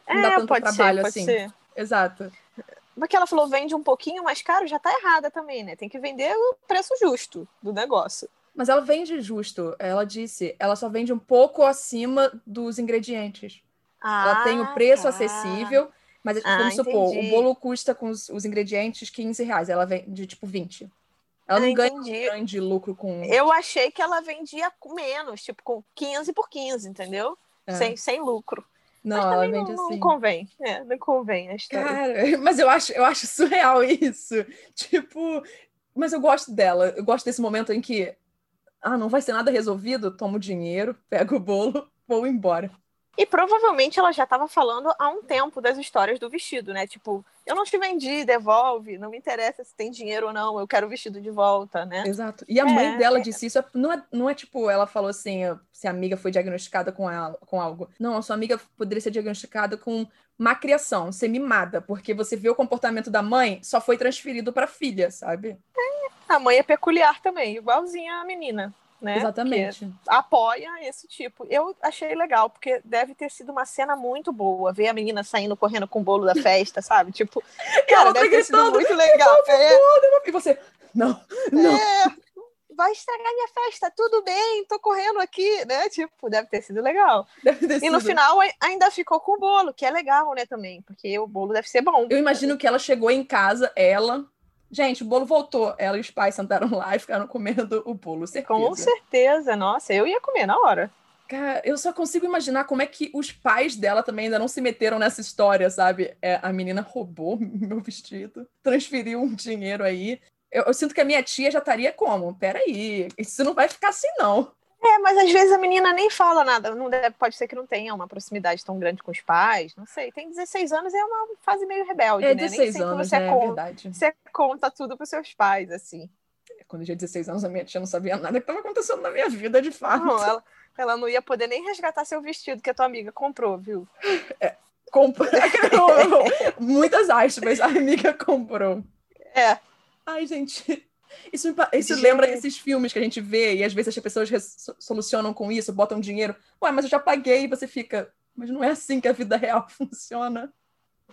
Speaker 2: É, não dá tanto pode trabalho ser, pode assim. Ser.
Speaker 1: Exato.
Speaker 2: Porque ela falou vende um pouquinho mais caro, já tá errada também, né? Tem que vender o preço justo do negócio.
Speaker 1: Mas ela vende justo, ela disse. Ela só vende um pouco acima dos ingredientes. Ah, ela tem o preço tá. acessível, mas ah, vamos supor, entendi. o bolo custa com os, os, ingredientes 15 reais, ela vende tipo 20. Ela não ah, ganha um grande lucro com.
Speaker 2: Eu achei que ela vendia com menos, tipo com 15 por 15, entendeu? É. Sem, sem lucro.
Speaker 1: Não, mas ela vende
Speaker 2: não,
Speaker 1: assim.
Speaker 2: Não convém, é, não convém a história.
Speaker 1: Cara, mas eu acho, eu acho surreal isso. Tipo, mas eu gosto dela. Eu gosto desse momento em que ah, não vai ser nada resolvido, tomo o dinheiro, pego o bolo, vou embora.
Speaker 2: E provavelmente ela já estava falando há um tempo das histórias do vestido, né? Tipo, eu não te vendi, devolve, não me interessa se tem dinheiro ou não, eu quero o vestido de volta, né?
Speaker 1: Exato. E a é, mãe dela é... disse isso, não é, não é tipo, ela falou assim, se a amiga foi diagnosticada com, ela, com algo. Não, a sua amiga poderia ser diagnosticada com má criação, ser mimada, porque você vê o comportamento da mãe, só foi transferido para a filha, sabe?
Speaker 2: É, a mãe é peculiar também, igualzinha a menina né?
Speaker 1: Exatamente.
Speaker 2: Apoia esse tipo. Eu achei legal, porque deve ter sido uma cena muito boa. Ver a menina saindo correndo com o bolo da festa, sabe? Tipo, cara, deve ter sido muito legal.
Speaker 1: É. E você, não, não. É,
Speaker 2: vai estragar minha festa, tudo bem, tô correndo aqui, né? Tipo, deve ter sido legal.
Speaker 1: Ter
Speaker 2: e no final ainda ficou com o bolo, que é legal, né, também, porque o bolo deve ser bom.
Speaker 1: Eu imagino que ela chegou em casa, ela, Gente, o bolo voltou. Ela e os pais sentaram lá e ficaram comendo o bolo, certeza.
Speaker 2: Com certeza, nossa, eu ia comer na hora.
Speaker 1: Cara, eu só consigo imaginar como é que os pais dela também ainda não se meteram nessa história, sabe? É, a menina roubou meu vestido, transferiu um dinheiro aí. Eu, eu, sinto que a minha tia já estaria como? Peraí, isso não vai ficar assim, não.
Speaker 2: É, mas às vezes a menina nem fala nada. Não deve, pode ser que não tenha uma proximidade tão grande com os pais. Não sei. Tem 16 anos é uma fase meio rebelde,
Speaker 1: é,
Speaker 2: né?
Speaker 1: 16 nem anos,
Speaker 2: você
Speaker 1: é,
Speaker 2: conta,
Speaker 1: verdade.
Speaker 2: Você conta tudo para seus pais, assim.
Speaker 1: Quando eu tinha 16 anos, a minha tia não sabia nada que estava acontecendo na minha vida, de fato.
Speaker 2: Não, ela, ela não ia poder nem resgatar seu vestido que a tua amiga comprou, viu?
Speaker 1: É, comprou. Muitas aspas, a amiga comprou.
Speaker 2: É.
Speaker 1: Ai, gente, isso, isso lembra esses filmes que a gente vê e às vezes as pessoas solucionam com isso, botam dinheiro. Ué, mas eu já paguei e você fica. Mas não é assim que a vida real funciona.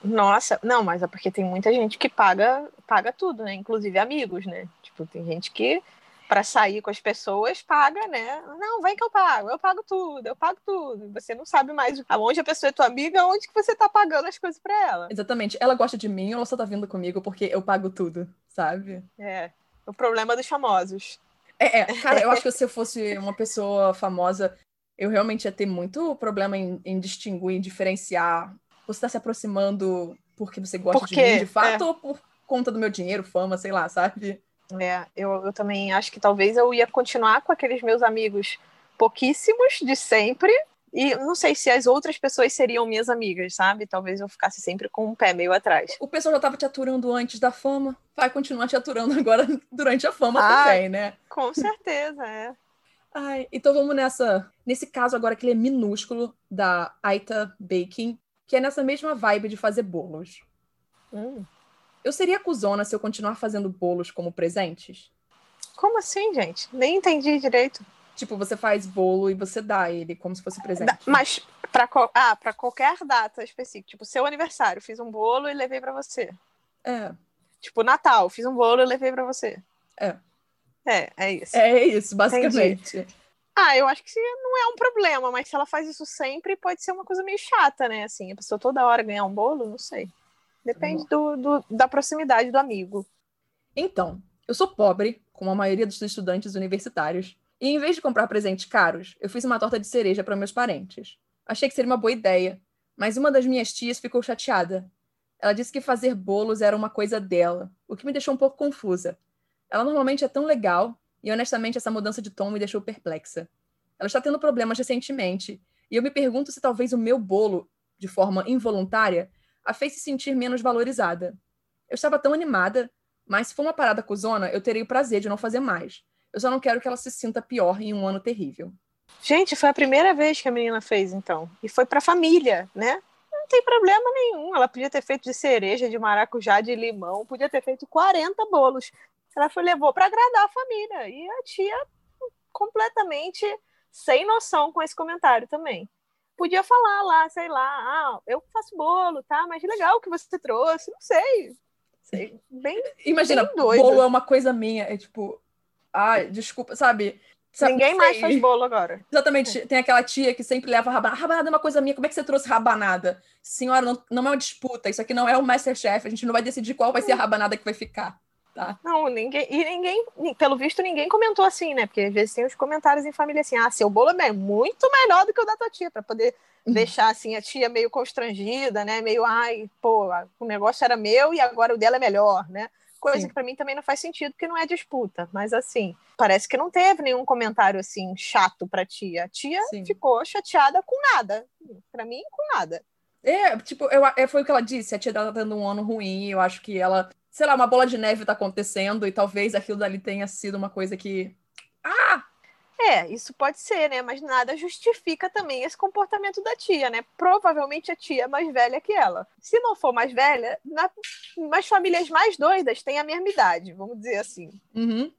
Speaker 2: Nossa, não, mas é porque tem muita gente que paga, paga tudo, né? Inclusive amigos, né? Tipo, tem gente que para sair com as pessoas paga, né? Não, vem que eu pago, eu pago tudo, eu pago tudo. Você não sabe mais aonde a pessoa é tua amiga, onde que você tá pagando as coisas para ela.
Speaker 1: Exatamente. Ela gosta de mim ou ela só tá vindo comigo porque eu pago tudo, sabe?
Speaker 2: É. O problema dos famosos.
Speaker 1: É, é, cara, eu acho que se eu fosse uma pessoa famosa, eu realmente ia ter muito problema em, em distinguir, diferenciar. Você está se aproximando porque você gosta
Speaker 2: por
Speaker 1: de mim, de fato, é. ou por conta do meu dinheiro, fama, sei lá, sabe?
Speaker 2: É, eu, eu também acho que talvez eu ia continuar com aqueles meus amigos pouquíssimos de sempre, e não sei se as outras pessoas seriam minhas amigas, sabe? Talvez eu ficasse sempre com um pé meio atrás.
Speaker 1: O pessoal já estava te aturando antes da fama, vai continuar te aturando agora durante a fama também, né?
Speaker 2: Com certeza, é.
Speaker 1: Ai, então vamos nessa. Nesse caso agora que ele é minúsculo, da Aita Baking, que é nessa mesma vibe de fazer bolos.
Speaker 2: Hum.
Speaker 1: Eu seria cuzona se eu continuar fazendo bolos como presentes?
Speaker 2: Como assim, gente? Nem entendi direito.
Speaker 1: Tipo, você faz bolo e você dá ele como se fosse presente.
Speaker 2: Mas para ah, para qualquer data específica, tipo, seu aniversário, fiz um bolo e levei para você.
Speaker 1: É.
Speaker 2: Tipo, Natal, fiz um bolo e levei para você.
Speaker 1: É.
Speaker 2: É, é isso.
Speaker 1: É isso, basicamente.
Speaker 2: Entendi. Ah, eu acho que não é um problema, mas se ela faz isso sempre, pode ser uma coisa meio chata, né? Assim, a pessoa toda hora ganhar um bolo, não sei. Depende do, do, da proximidade do amigo.
Speaker 1: Então, eu sou pobre, como a maioria dos estudantes universitários, e em vez de comprar presentes caros, eu fiz uma torta de cereja para meus parentes. Achei que seria uma boa ideia, mas uma das minhas tias ficou chateada. Ela disse que fazer bolos era uma coisa dela, o que me deixou um pouco confusa. Ela normalmente é tão legal, e honestamente essa mudança de tom me deixou perplexa. Ela está tendo problemas recentemente, e eu me pergunto se talvez o meu bolo, de forma involuntária, a fez se sentir menos valorizada. Eu estava tão animada, mas se for uma parada cuzona, eu terei o prazer de não fazer mais. Eu só não quero que ela se sinta pior em um ano terrível.
Speaker 2: Gente, foi a primeira vez que a menina fez, então. E foi pra família, né? Não tem problema nenhum. Ela podia ter feito de cereja, de maracujá, de limão, podia ter feito 40 bolos. Ela foi, levou para agradar a família. E a tia completamente sem noção com esse comentário também. Podia falar lá, sei lá, ah, eu faço bolo, tá? Mas legal que você trouxe, não sei. sei bem.
Speaker 1: Imagina,
Speaker 2: bem
Speaker 1: bolo é uma coisa minha. É tipo, Ai, desculpa, sabe? sabe
Speaker 2: Ninguém mais faz bolo agora.
Speaker 1: Exatamente. Tem aquela tia que sempre leva rabanada. Rabanada é uma coisa minha. Como é que você trouxe rabanada? Senhora, não, não é uma disputa. Isso aqui não é o Masterchef. A gente não vai decidir qual vai ser a rabanada que vai ficar. Tá.
Speaker 2: Não, ninguém. E ninguém, pelo visto, ninguém comentou assim, né? Porque às vezes tem os comentários em família assim: ah, seu bolo é muito melhor do que o da tua tia, para poder uhum. deixar assim a tia meio constrangida, né? Meio, ai, pô, o negócio era meu e agora o dela é melhor, né? Coisa
Speaker 1: Sim.
Speaker 2: que para mim também não faz sentido, porque não é disputa. Mas assim, parece que não teve nenhum comentário assim chato pra tia. A tia
Speaker 1: Sim.
Speaker 2: ficou chateada com nada. Pra mim, com nada.
Speaker 1: É, tipo, eu, é, foi o que ela disse, a tia dela tá tendo um ano ruim, eu acho que ela, sei lá, uma bola de neve tá acontecendo, e talvez aquilo dali tenha sido uma coisa que. Ah!
Speaker 2: É, isso pode ser, né? Mas nada justifica também esse comportamento da tia, né? Provavelmente a tia é mais velha que ela. Se não for mais velha, na, nas famílias mais doidas tem a mesma idade, vamos dizer assim.
Speaker 1: Uhum.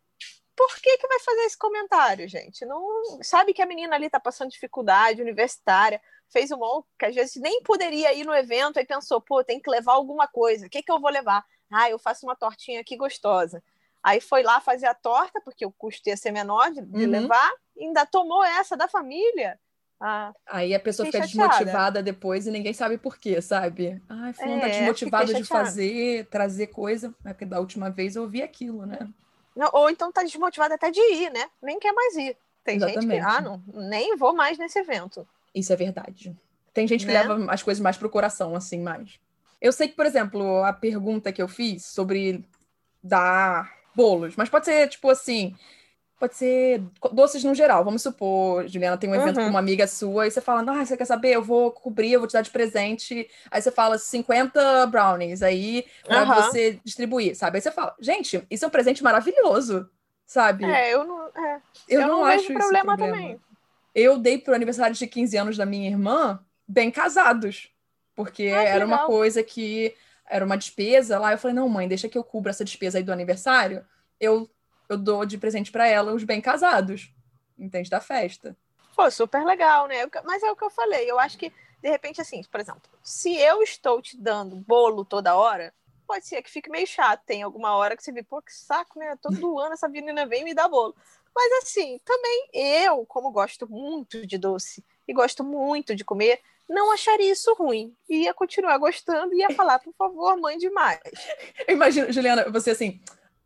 Speaker 2: Por que que vai fazer esse comentário, gente? Não sabe que a menina ali tá passando dificuldade universitária, fez um monte, que às vezes nem poderia ir no evento, aí pensou, pô, tem que levar alguma coisa. O que que eu vou levar? Ah, eu faço uma tortinha aqui gostosa. Aí foi lá fazer a torta, porque o custo ia ser menor de, de
Speaker 1: Uhum.
Speaker 2: levar, e ainda tomou essa da família. Ah,
Speaker 1: Aí a pessoa fica
Speaker 2: chateada.
Speaker 1: desmotivada depois e ninguém sabe por quê, sabe? Ai, fulano tá
Speaker 2: É,
Speaker 1: desmotivado
Speaker 2: fiquei
Speaker 1: de fazer, trazer coisa. É porque da última vez eu ouvi aquilo, né?
Speaker 2: não, ou então tá desmotivada até de ir, né? Nem quer mais ir. Tem gente
Speaker 1: Exatamente.
Speaker 2: que, ah, não, nem vou mais nesse evento.
Speaker 1: Isso é verdade. Tem gente que
Speaker 2: Né?
Speaker 1: leva as coisas mais pro coração, assim, mais. Eu sei que, por exemplo, a pergunta que eu fiz sobre dar bolos, mas pode ser, tipo assim, pode ser doces no geral. Vamos supor, Juliana, tem um evento
Speaker 2: Uhum.
Speaker 1: com uma amiga sua e você fala, ah, você quer saber? Eu vou cobrir, eu vou te dar de presente. Aí você fala 50 brownies aí pra
Speaker 2: Aham.
Speaker 1: você distribuir, sabe? Aí você fala, gente, isso é um presente maravilhoso, sabe?
Speaker 2: É, eu não, é,
Speaker 1: eu,
Speaker 2: eu
Speaker 1: não,
Speaker 2: não
Speaker 1: acho
Speaker 2: vejo
Speaker 1: isso
Speaker 2: problema
Speaker 1: problema.
Speaker 2: também.
Speaker 1: Eu dei pro aniversário de 15 anos da minha irmã bem casados, porque
Speaker 2: Ah, que
Speaker 1: era uma coisa que era uma despesa lá. Eu falei, não, mãe, deixa que eu cubra essa despesa aí do aniversário. Eu, eu dou de presente pra ela os bem casados, entende? Da festa.
Speaker 2: Pô, super legal, né? Mas é o que eu falei. Eu acho que, de repente, assim, por exemplo, se eu estou te dando bolo toda hora, pode ser que fique meio chato. Tem alguma hora que você vê, pô, que saco, né? Todo ano essa menina vem me dá bolo. Mas assim, também eu, como gosto muito de doce e gosto muito de comer, não acharia isso ruim. Ia continuar gostando e ia falar, por favor, mãe demais.
Speaker 1: Eu imagino, Juliana, você assim,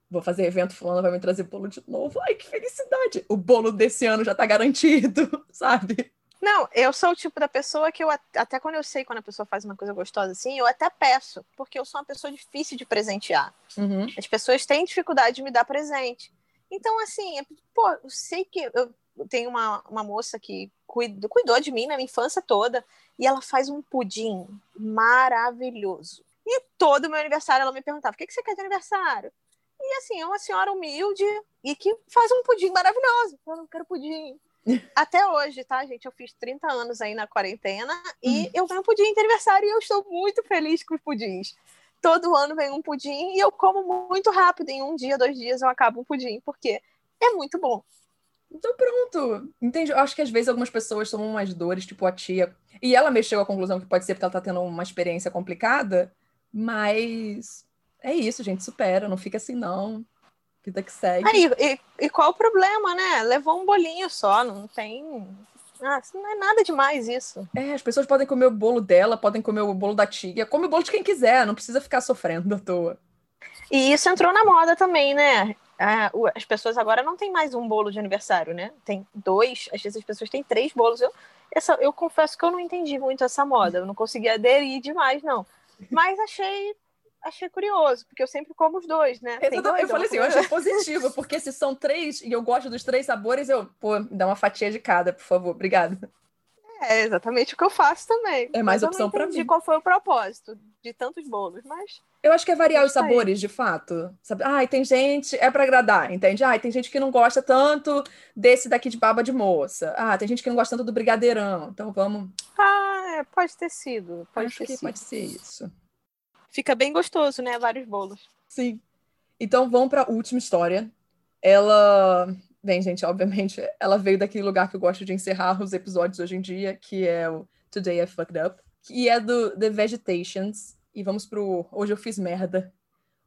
Speaker 1: vou fazer evento, fulano vai me trazer bolo de novo. Ai, que felicidade! O bolo desse ano já tá garantido, sabe?
Speaker 2: Não, eu sou o tipo da pessoa que eu, at- até quando eu sei quando a pessoa faz uma coisa gostosa assim, eu até peço, porque eu sou uma pessoa difícil de presentear.
Speaker 1: Uhum.
Speaker 2: As pessoas têm dificuldade de me dar presente. Então, assim, é- pô, eu sei que eu tenho uma, uma moça que cuidou, cuidou de mim na minha infância toda, e ela faz um pudim maravilhoso. E todo meu aniversário ela me perguntava: o que, que você quer de aniversário? E assim, é uma senhora humilde e que faz um pudim maravilhoso. Eu não quero pudim. Até hoje, tá, gente? Eu fiz 30 anos aí na quarentena e eu ganho pudim de aniversário e eu estou muito feliz com os pudins. Todo ano vem um pudim e eu como muito rápido. Em um dia, dois dias, eu acabo um pudim, porque é muito bom.
Speaker 1: Então pronto, entende? Eu acho que às vezes algumas pessoas tomam umas dores, tipo a tia, e ela mexeu à conclusão que pode ser porque ela tá tendo uma experiência complicada, mas é isso, gente, supera, não fica assim não. Vida que segue.
Speaker 2: Aí, e, e qual o problema, né? Levou um bolinho só, não tem. Ah, não é nada demais isso.
Speaker 1: É, as pessoas podem comer o bolo dela, podem comer o bolo da tia, come o bolo de quem quiser, não precisa ficar sofrendo à toa.
Speaker 2: E isso entrou na moda também, né? Ah, as pessoas agora não tem mais um bolo de aniversário, né? Tem dois, às vezes as pessoas têm três bolos. Eu, essa, eu confesso que eu não entendi muito essa moda, eu não consegui aderir demais, não. Mas achei, achei curioso, porque eu sempre como os dois, né? Dois,
Speaker 1: Eu falei assim, eu achei positivo, porque se são três e eu gosto dos três sabores, eu, pô, me dá uma fatia de cada, por favor, obrigada.
Speaker 2: É exatamente o que eu faço também.
Speaker 1: É mais
Speaker 2: Mas eu
Speaker 1: opção
Speaker 2: não entendi
Speaker 1: mim.
Speaker 2: qual foi o propósito de tantos bolos, mas
Speaker 1: Eu acho que é variar os sabores, de fato. Sabe? Ai, tem gente, é pra agradar, entende? Ai, tem gente que não gosta tanto desse daqui de baba de moça. Ah, tem gente que não gosta tanto do brigadeirão. Então vamos.
Speaker 2: ah, é, pode ter sido, pode
Speaker 1: acho
Speaker 2: ter
Speaker 1: que
Speaker 2: sido.
Speaker 1: pode ser isso.
Speaker 2: Fica bem gostoso, né? Vários bolos.
Speaker 1: Sim. Então vamos pra última história. Ela. Bem, gente, obviamente, ela veio daquele lugar que eu gosto de encerrar os episódios hoje em dia, que é o Today I Fucked Up, que é do The Vegetations. E vamos pro Hoje Eu Fiz Merda.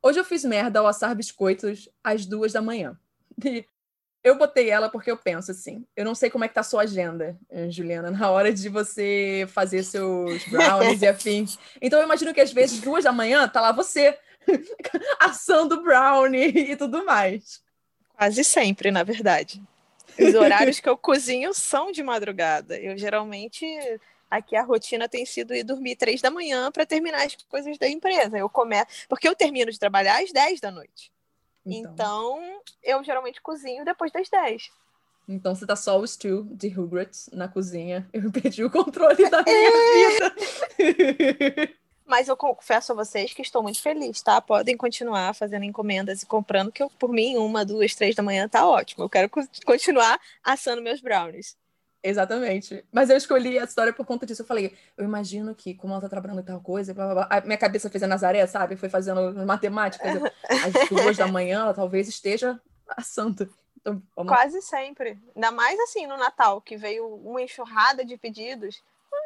Speaker 1: Hoje eu fiz merda ao assar biscoitos às duas da manhã. E eu botei ela porque eu penso assim, eu não sei como é que tá a sua agenda, eh, Juliana, na hora de você fazer seus brownies e afins. Então eu imagino que às vezes duas da manhã tá lá você assando brownie e tudo mais.
Speaker 2: Quase sempre, na verdade. Os horários que eu cozinho são de madrugada. Eu geralmente Aqui a rotina tem sido ir dormir três da manhã para terminar as coisas da empresa. Eu começo, porque eu termino de trabalhar às 10 da noite. Então, então eu geralmente cozinho depois das 10.
Speaker 1: Então você tá só o stew de Hugrats na cozinha. Eu perdi o controle da minha é... vida.
Speaker 2: Mas eu confesso a vocês que estou muito feliz, tá? Podem continuar fazendo encomendas e comprando, que eu, por mim, uma, duas, três da manhã tá ótimo. Eu quero continuar assando meus brownies.
Speaker 1: Exatamente. Mas eu escolhi a história por conta disso. Eu falei, eu imagino que, como ela tá trabalhando em tal coisa, blá, blá, blá, a minha cabeça fez a Nazaré, sabe? Foi fazendo matemáticas. Às duas da manhã, ela talvez esteja assando. Então,
Speaker 2: vamos... Quase sempre. Ainda mais assim no Natal, que veio uma enxurrada de pedidos.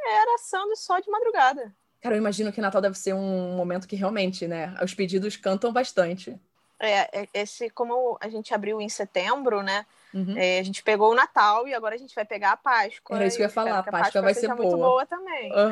Speaker 2: Era assando só de madrugada.
Speaker 1: Cara, eu imagino que Natal deve ser um momento que realmente, né? Os pedidos cantam bastante.
Speaker 2: É, é esse, como a gente abriu em setembro, né? Uhum. É, a gente pegou o Natal e agora a gente vai pegar a Páscoa.
Speaker 1: Era isso que eu ia falar, a Páscoa, Páscoa vai ser boa. muito
Speaker 2: boa também.
Speaker 1: Uhum.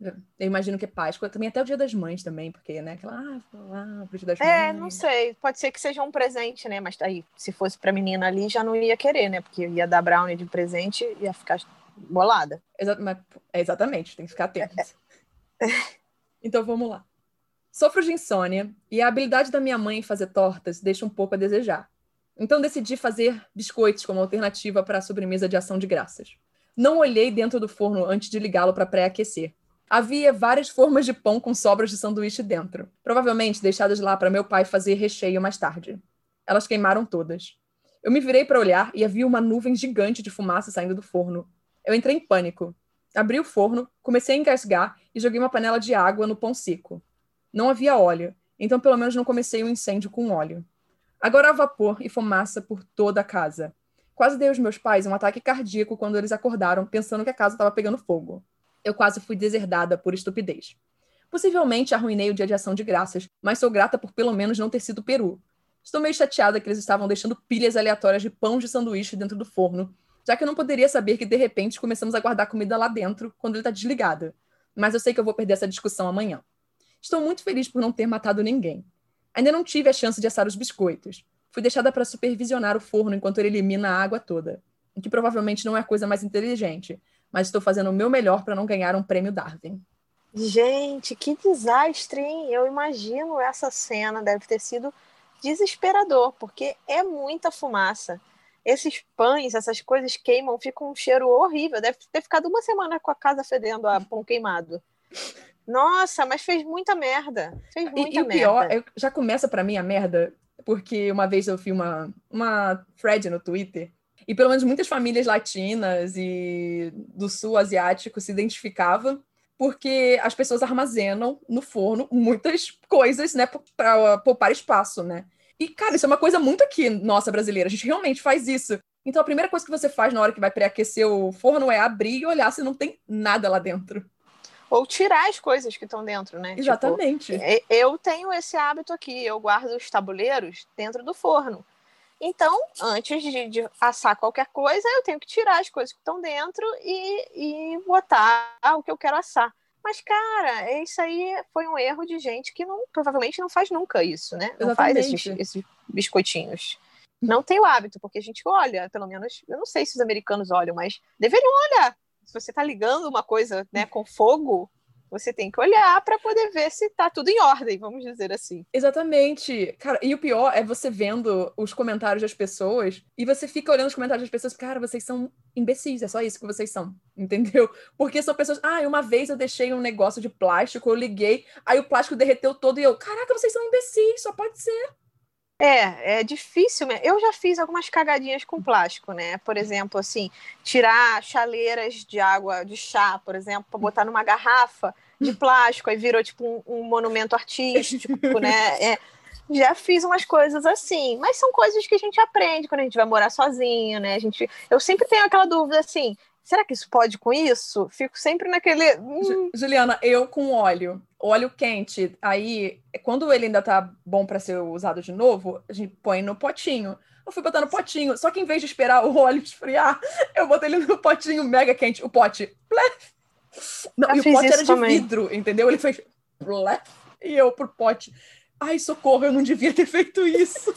Speaker 1: Né? Eu imagino que é Páscoa, também até o Dia das Mães também, porque, né, aquela, ah, ah o Dia das
Speaker 2: Mães. É, não sei, pode ser que seja um presente, né, mas aí, se fosse pra menina ali, já não ia querer, né, porque ia dar brownie de presente, ia ficar bolada.
Speaker 1: Exa mas, é, exatamente, tem que ficar atento. É, então vamos lá. Sofro de insônia e a habilidade da minha mãe em fazer tortas deixa um pouco a desejar. Então decidi fazer biscoitos como alternativa para a sobremesa de ação de graças. Não olhei dentro do forno antes de ligá-lo para pré-aquecer. Havia várias formas de pão com sobras de sanduíche dentro, provavelmente deixadas lá para meu pai fazer recheio mais tarde. Elas queimaram todas. Eu me virei para olhar e havia uma nuvem gigante de fumaça saindo do forno. Eu entrei em pânico. Abri o forno, comecei a engasgar e joguei uma panela de água no pão seco. Não havia óleo, então pelo menos não comecei um incêndio com óleo. Agora vapor e fumaça por toda a casa. Quase dei aos meus pais um ataque cardíaco quando eles acordaram, pensando que a casa estava pegando fogo. Eu quase fui deserdada por estupidez. Possivelmente arruinei o dia de ação de graças, mas sou grata por pelo menos não ter sido peru. Estou meio chateada que eles estavam deixando pilhas aleatórias de pão de sanduíche dentro do forno, já que eu não poderia saber que de repente começamos a guardar comida lá dentro quando ele está desligado. Mas eu sei que eu vou perder essa discussão amanhã. Estou muito feliz por não ter matado ninguém. Ainda não tive a chance de assar os biscoitos. Fui deixada para supervisionar o forno enquanto ele elimina a água toda, o que provavelmente não é a coisa mais inteligente, mas estou fazendo o meu melhor para não ganhar um prêmio Darwin.
Speaker 2: Gente, que desastre, hein? Eu imagino essa cena, deve ter sido desesperador, porque é muita fumaça esses pães, essas coisas queimam, fica um cheiro horrível. Deve ter ficado uma semana com a casa fedendo a pão queimado. Nossa, mas fez muita merda. Fez muita
Speaker 1: e, e o pior, já começa para mim a merda, porque uma vez eu vi uma, uma thread no Twitter, e pelo menos muitas famílias latinas e do sul asiático se identificavam porque as pessoas armazenam no forno muitas coisas, né, para poupar espaço, né? E, cara, isso é uma coisa muito aqui, nossa, brasileira. A gente realmente faz isso. Então, a primeira coisa que você faz na hora que vai pré-aquecer o forno é abrir e olhar se não tem nada lá dentro.
Speaker 2: Ou tirar as coisas que estão dentro, né?
Speaker 1: Tipo, Exatamente.
Speaker 2: Tipo, eu tenho esse hábito aqui, eu guardo os tabuleiros dentro do forno. Então, antes de, de, assar qualquer coisa, eu tenho que tirar as coisas que estão dentro e, e botar o que eu quero assar. Mas, cara, isso aí foi um erro de gente que não, provavelmente não faz nunca isso, né? Não Exatamente. faz esses, esses biscoitinhos. Não tem o hábito, porque a gente olha, pelo menos, eu não sei se os americanos olham, mas deveriam olhar. Se você está ligando uma coisa né, com fogo, você tem que olhar para poder ver se tá tudo em ordem, vamos dizer assim.
Speaker 1: Exatamente. Cara, e o pior é você vendo os comentários das pessoas e você fica olhando os comentários das pessoas, cara, vocês são imbecis, é só isso que vocês são, entendeu? Porque são pessoas, ah, uma vez eu deixei um negócio de plástico, eu liguei, aí o plástico derreteu todo e eu, caraca, vocês são imbecis, só pode ser.
Speaker 2: É, é difícil. Eu já fiz algumas cagadinhas com plástico, né? Por exemplo, assim, tirar chaleiras de água de chá, por exemplo, para botar numa garrafa de plástico, aí virou tipo um, um monumento artístico, né? É, já fiz umas coisas assim, mas são coisas que a gente aprende quando a gente vai morar sozinho, né? A gente, eu sempre tenho aquela dúvida assim, será que isso pode com isso? Fico sempre naquele. Hum.
Speaker 1: Juliana, eu com óleo, óleo quente, aí quando ele ainda tá bom para ser usado de novo, a gente põe no potinho. Eu fui botar no potinho, só que em vez de esperar o óleo esfriar, eu botei ele no potinho mega quente, o pote. Plef, não, e o pote era de também. vidro, entendeu? Ele fez. E eu pro pote. Ai, socorro, eu não devia ter feito isso.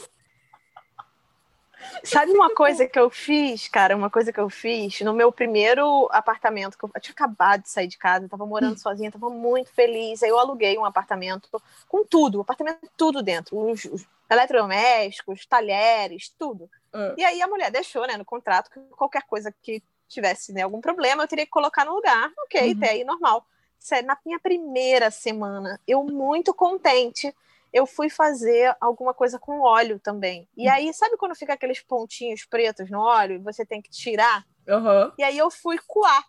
Speaker 2: Sabe uma coisa que eu fiz, cara? Uma coisa que eu fiz no meu primeiro apartamento, que eu tinha acabado de sair de casa, tava morando sozinha, tava muito feliz. Aí eu aluguei um apartamento com tudo, apartamento tudo dentro, os, os eletrodomésticos, talheres, tudo. Uh. E aí a mulher deixou, né, no contrato que qualquer coisa que tivesse né, algum problema, eu teria que colocar no lugar. Ok, uhum. até aí normal. Sério, na minha primeira semana, eu muito contente eu fui fazer alguma coisa com óleo também. E hum. aí, sabe quando fica aqueles pontinhos pretos no óleo e você tem que tirar?
Speaker 1: Uhum.
Speaker 2: E aí eu fui coar.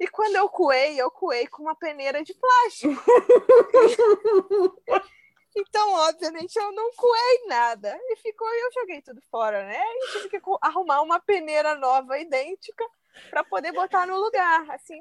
Speaker 2: E quando eu coei, eu coei com uma peneira de plástico. então, obviamente, eu não coei nada. E ficou, eu joguei tudo fora, né? E tive que arrumar uma peneira nova, idêntica, para poder botar no lugar. Assim,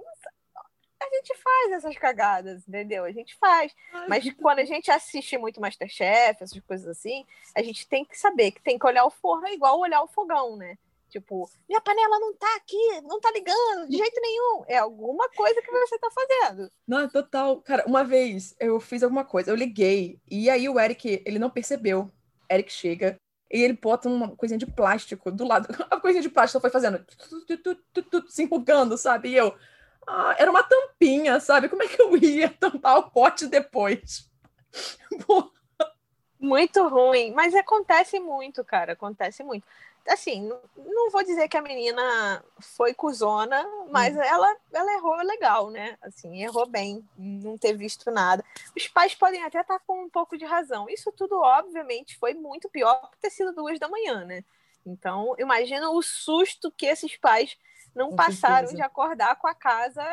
Speaker 2: a gente faz essas cagadas, entendeu? A gente faz. Mas quando a gente assiste muito Masterchef, essas coisas assim, a gente tem que saber que tem que olhar o forno é igual olhar o fogão, né? Tipo, minha panela não tá aqui, não tá ligando de jeito nenhum. É alguma coisa que você tá fazendo.
Speaker 1: Não, é total. Cara, uma vez eu fiz alguma coisa, eu liguei, e aí o Eric, ele não percebeu. Eric chega e ele bota uma coisinha de plástico do lado. A coisinha de plástico foi fazendo se empolgando, sabe? E eu, ah, era uma tampinha, sabe? Como é que eu ia tampar o pote depois?
Speaker 2: Muito ruim, mas acontece muito, cara, acontece muito. Assim, não vou dizer que a menina foi cuzona, mas hum. ela, ela errou legal, né? Assim, errou bem, não ter visto nada. Os pais podem até estar com um pouco de razão. Isso tudo, obviamente, foi muito pior por ter sido duas da manhã, né? Então, imagina o susto que esses pais não com passaram certeza. de acordar com a casa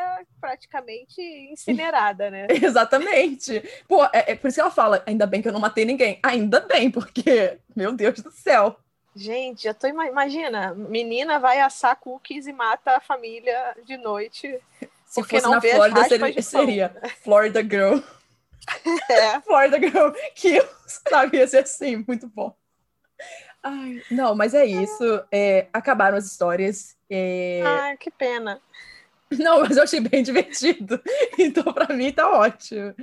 Speaker 2: praticamente incinerada, né?
Speaker 1: Exatamente. Pô, é, é, por isso que ela fala, ainda bem que eu não matei ninguém. Ainda bem, porque, meu Deus do céu.
Speaker 2: Gente, já tô imagina, menina vai assar cookies e mata a família de noite.
Speaker 1: Se fosse na Flórida, seria, seria Florida Girl. É. Florida Girl Kills, sabe? Ia ser assim, muito bom. Ai, não, mas é isso. É, acabaram as histórias. É...
Speaker 2: Ai, que pena.
Speaker 1: Não, mas eu achei bem divertido. Então, para mim, tá ótimo.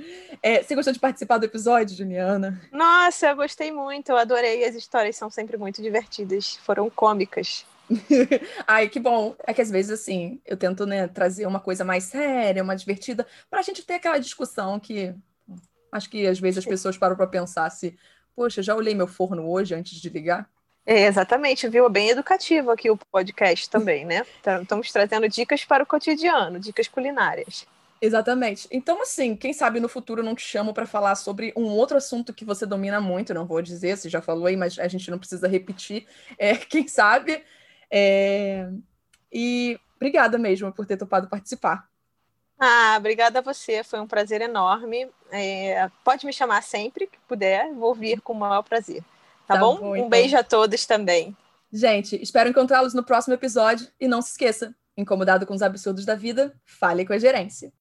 Speaker 1: É, você gostou de participar do episódio, Juliana?
Speaker 2: Nossa, eu gostei muito. Eu adorei. As histórias são sempre muito divertidas. Foram cômicas.
Speaker 1: Ai, que bom. É que às vezes, assim, eu tento né, trazer uma coisa mais séria, uma divertida, para a gente ter aquela discussão que acho que às vezes as pessoas param para pensar se, poxa, já olhei meu forno hoje antes de ligar?
Speaker 2: É, exatamente, viu? Bem educativo aqui o podcast também, né? Tá, estamos trazendo dicas para o cotidiano, dicas culinárias.
Speaker 1: Exatamente. Então, assim, quem sabe no futuro eu não te chamo para falar sobre um outro assunto que você domina muito, não vou dizer, você já falou aí, mas a gente não precisa repetir. É, quem sabe? É... E obrigada mesmo por ter topado participar.
Speaker 2: Ah, obrigada a você, foi um prazer enorme. É, pode me chamar sempre que puder, vou vir com o maior prazer. Tá, tá bom? bom então. Um beijo a todos também.
Speaker 1: Gente, espero encontrá-los no próximo episódio e não se esqueça, incomodado com os absurdos da vida, fale com a gerência.